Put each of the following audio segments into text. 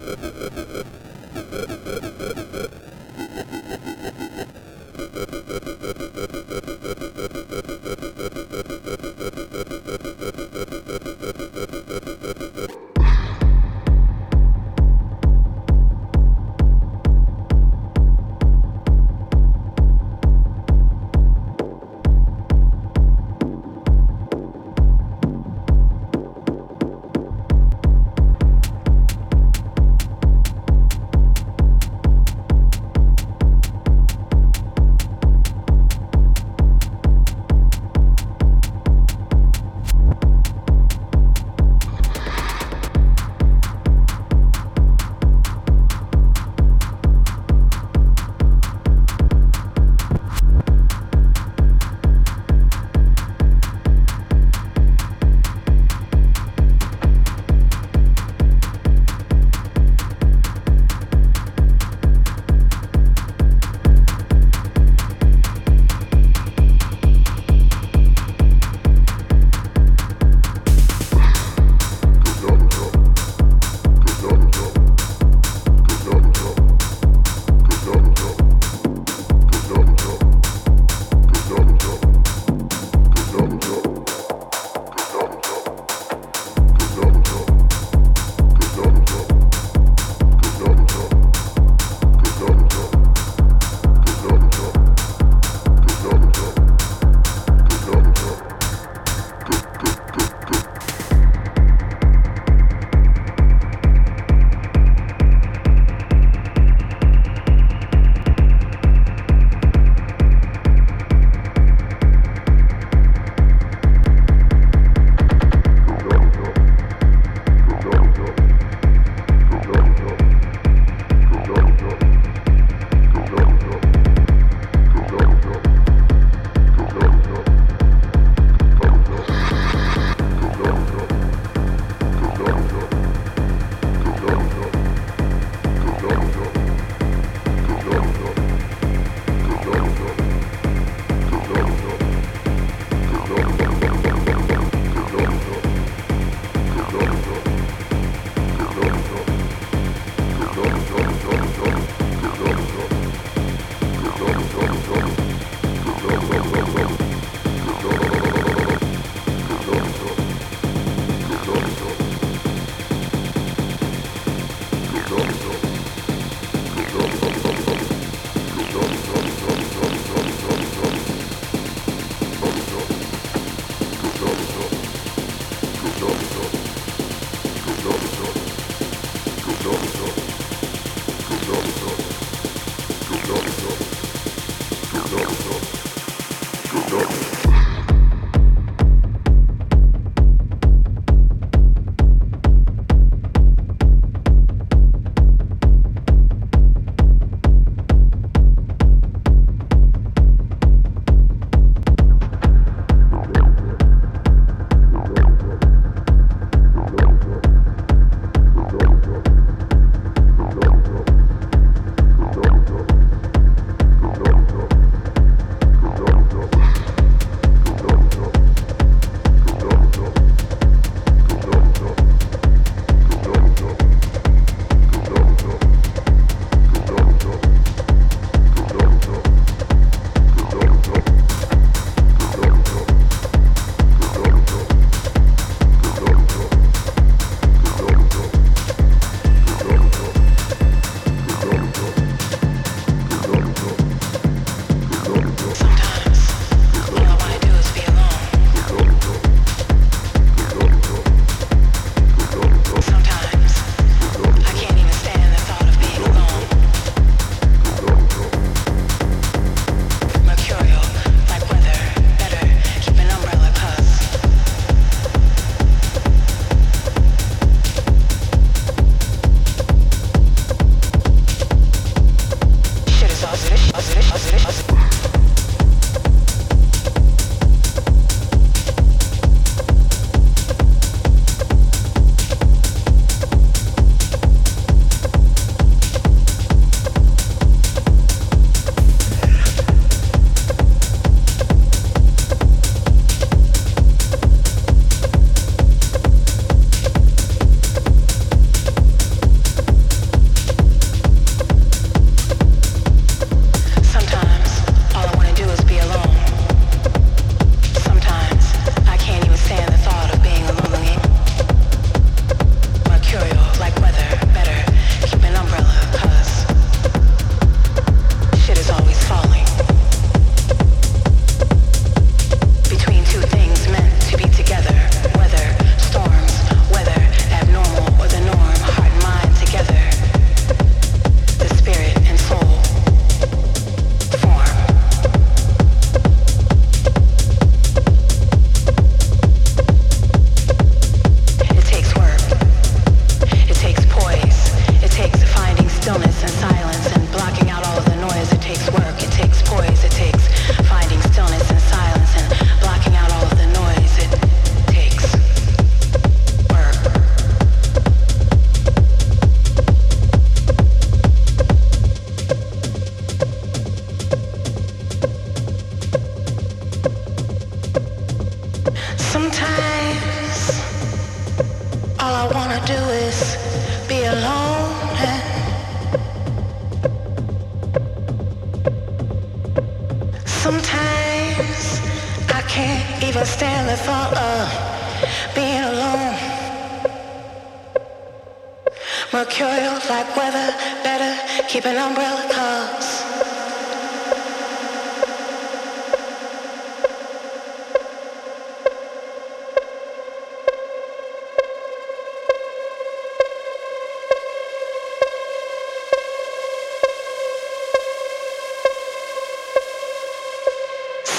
Ha ha ha ha.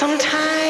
Sometimes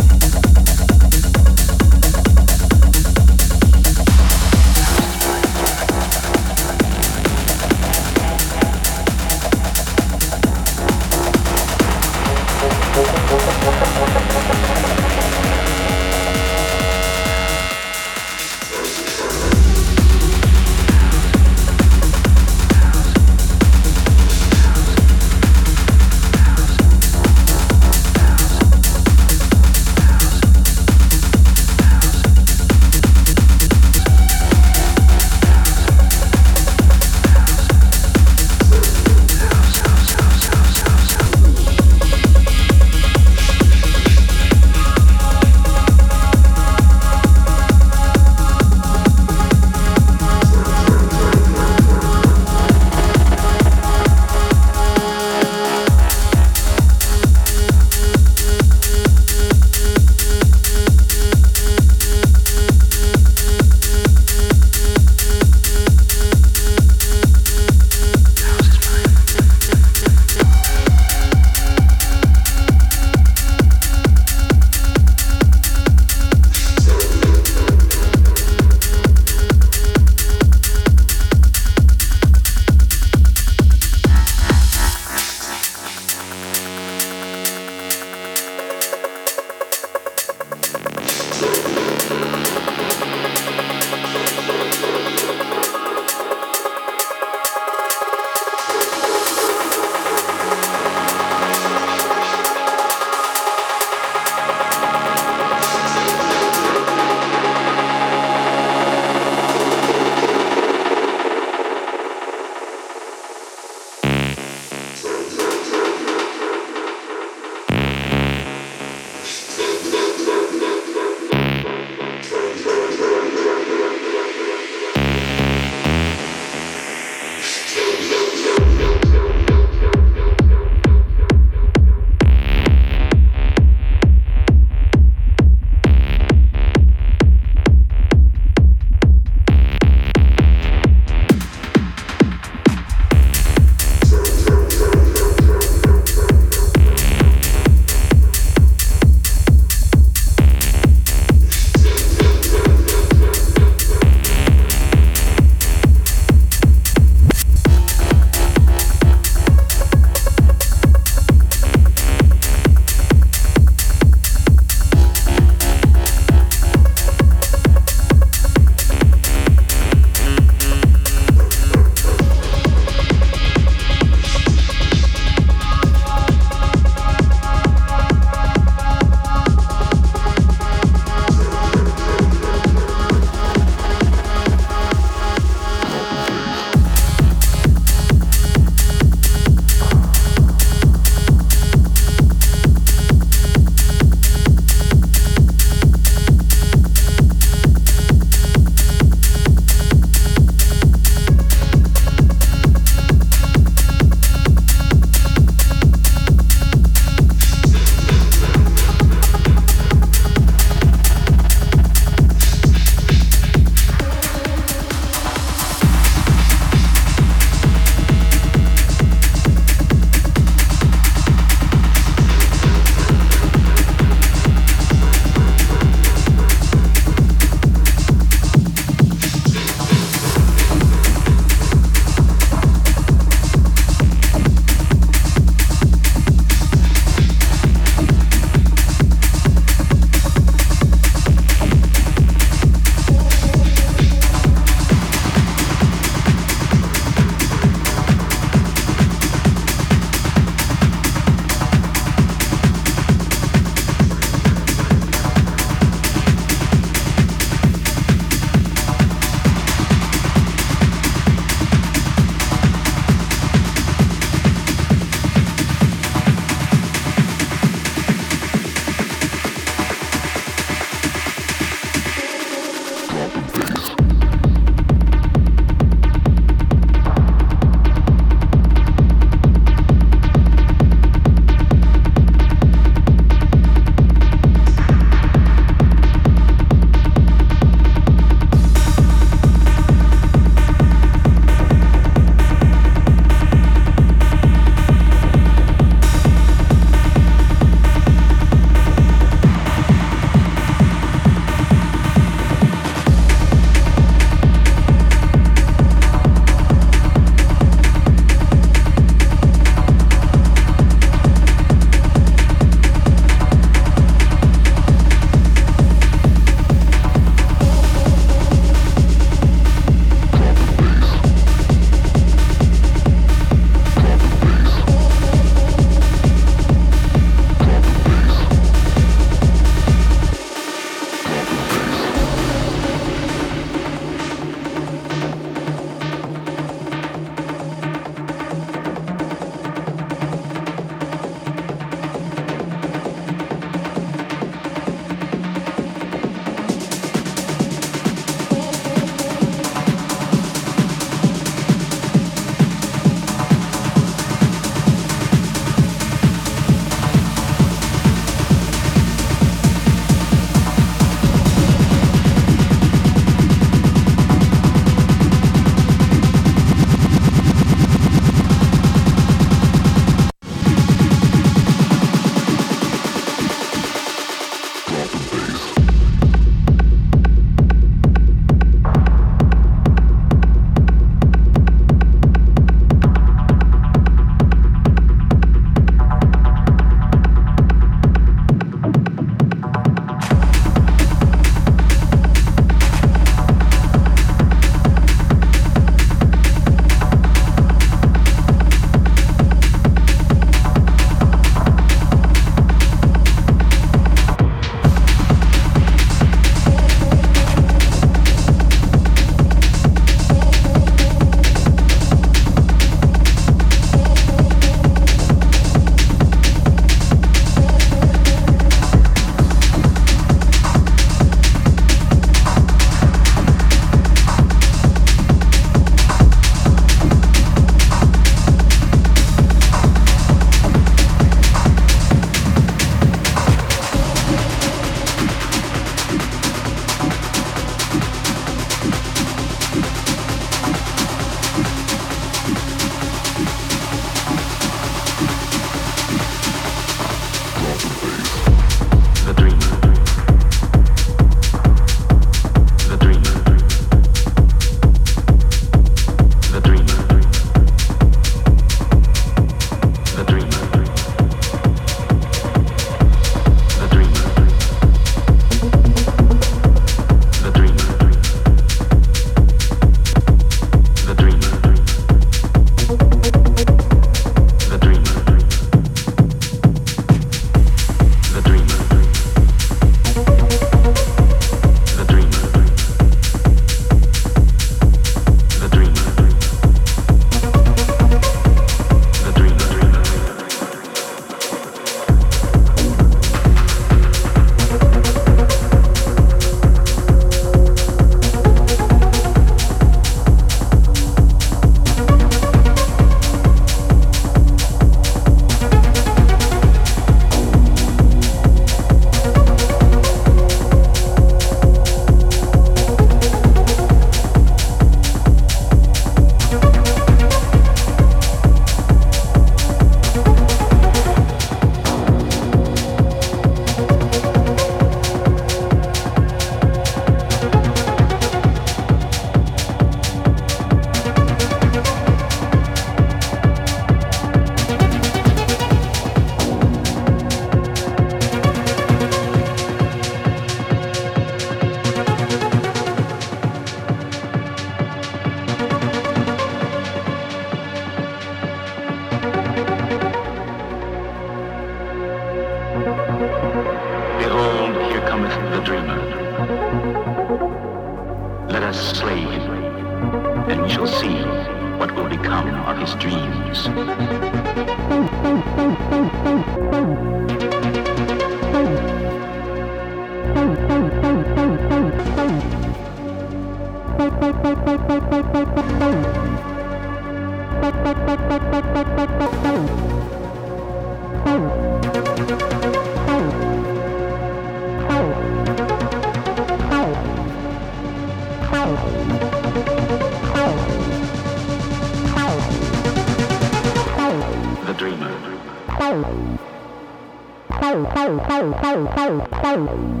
Hey, hey, hey, hey.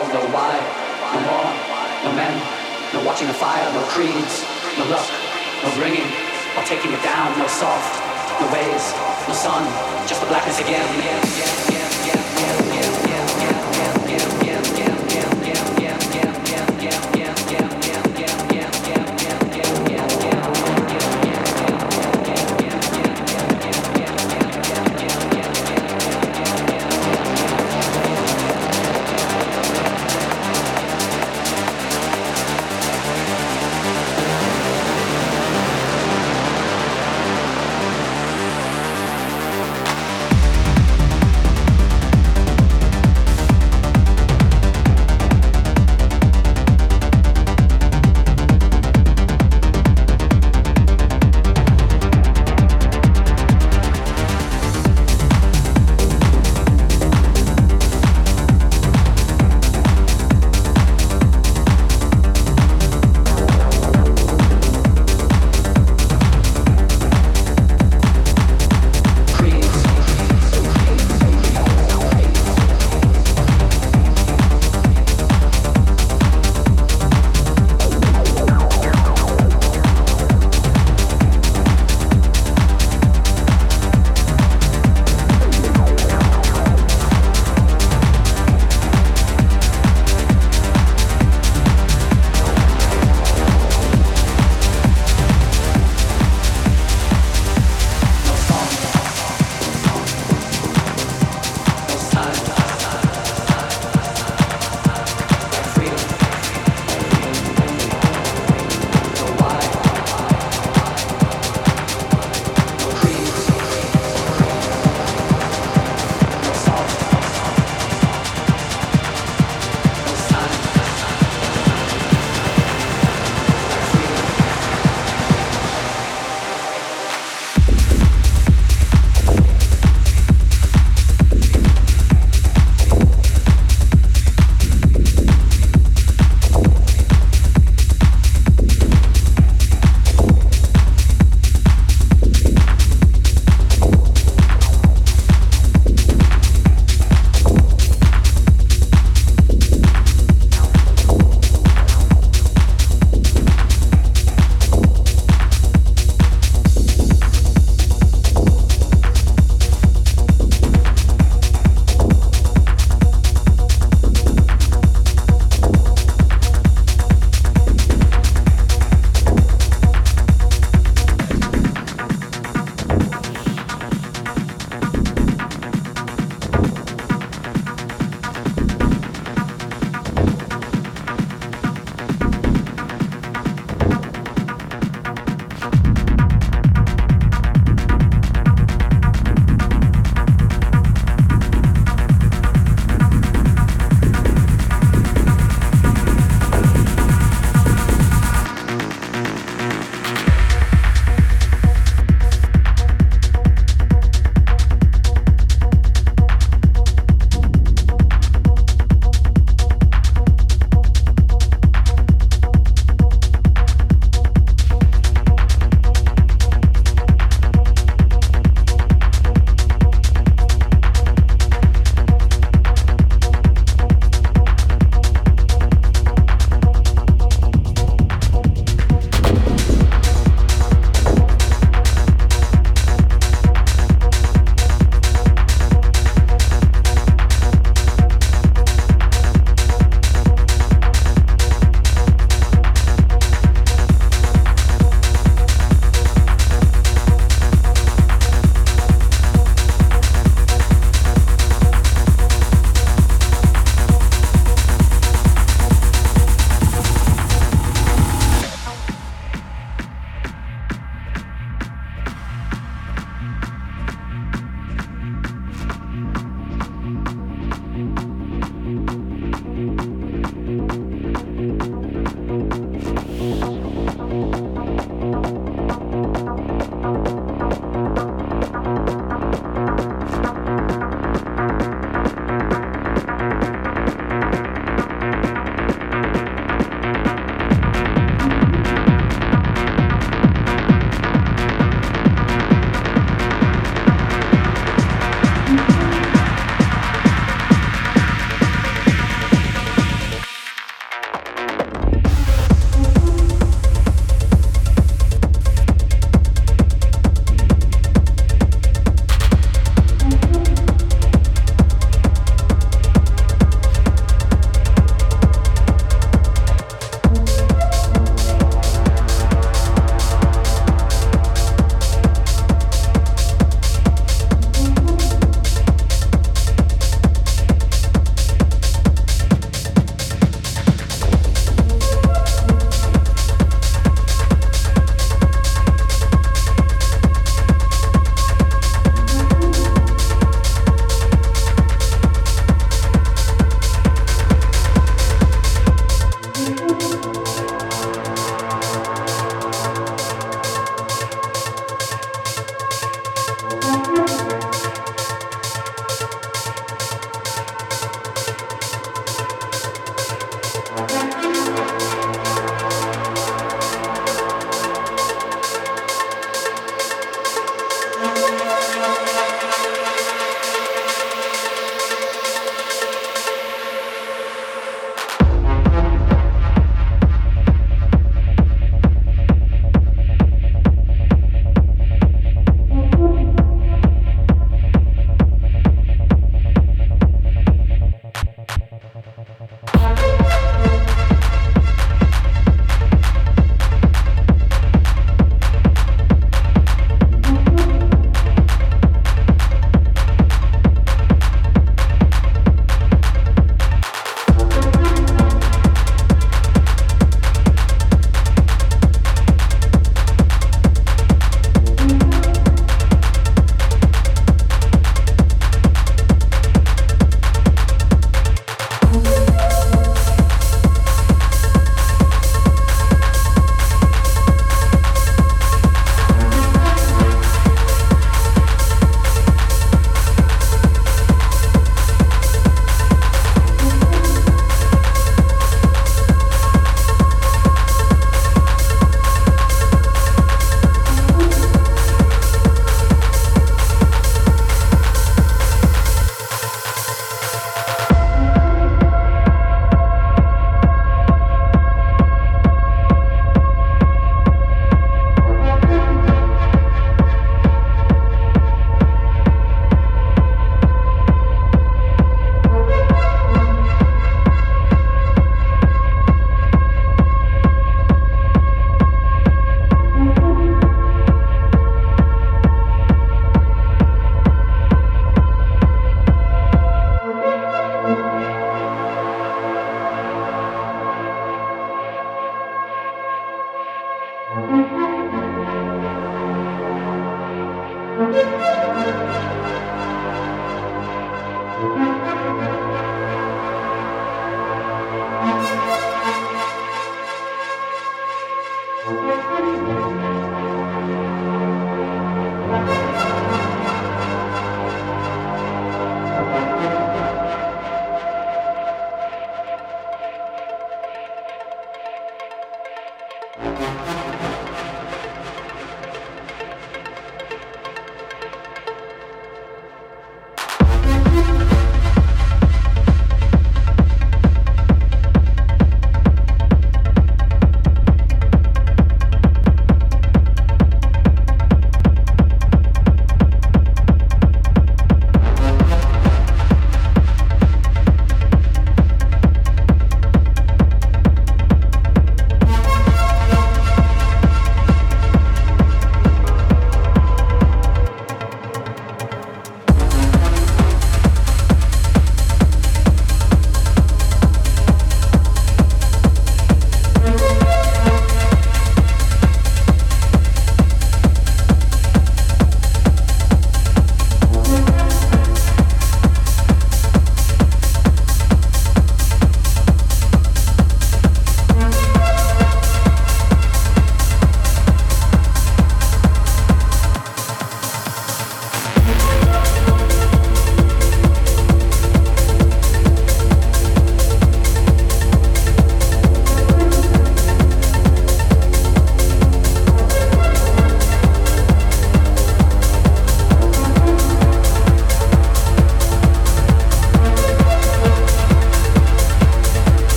all, no why, no more, no men, no watching the fire, no creeds, no luck, no bringing, or taking it down, no soft, no waves, no sun, just the blackness again. again, again, again.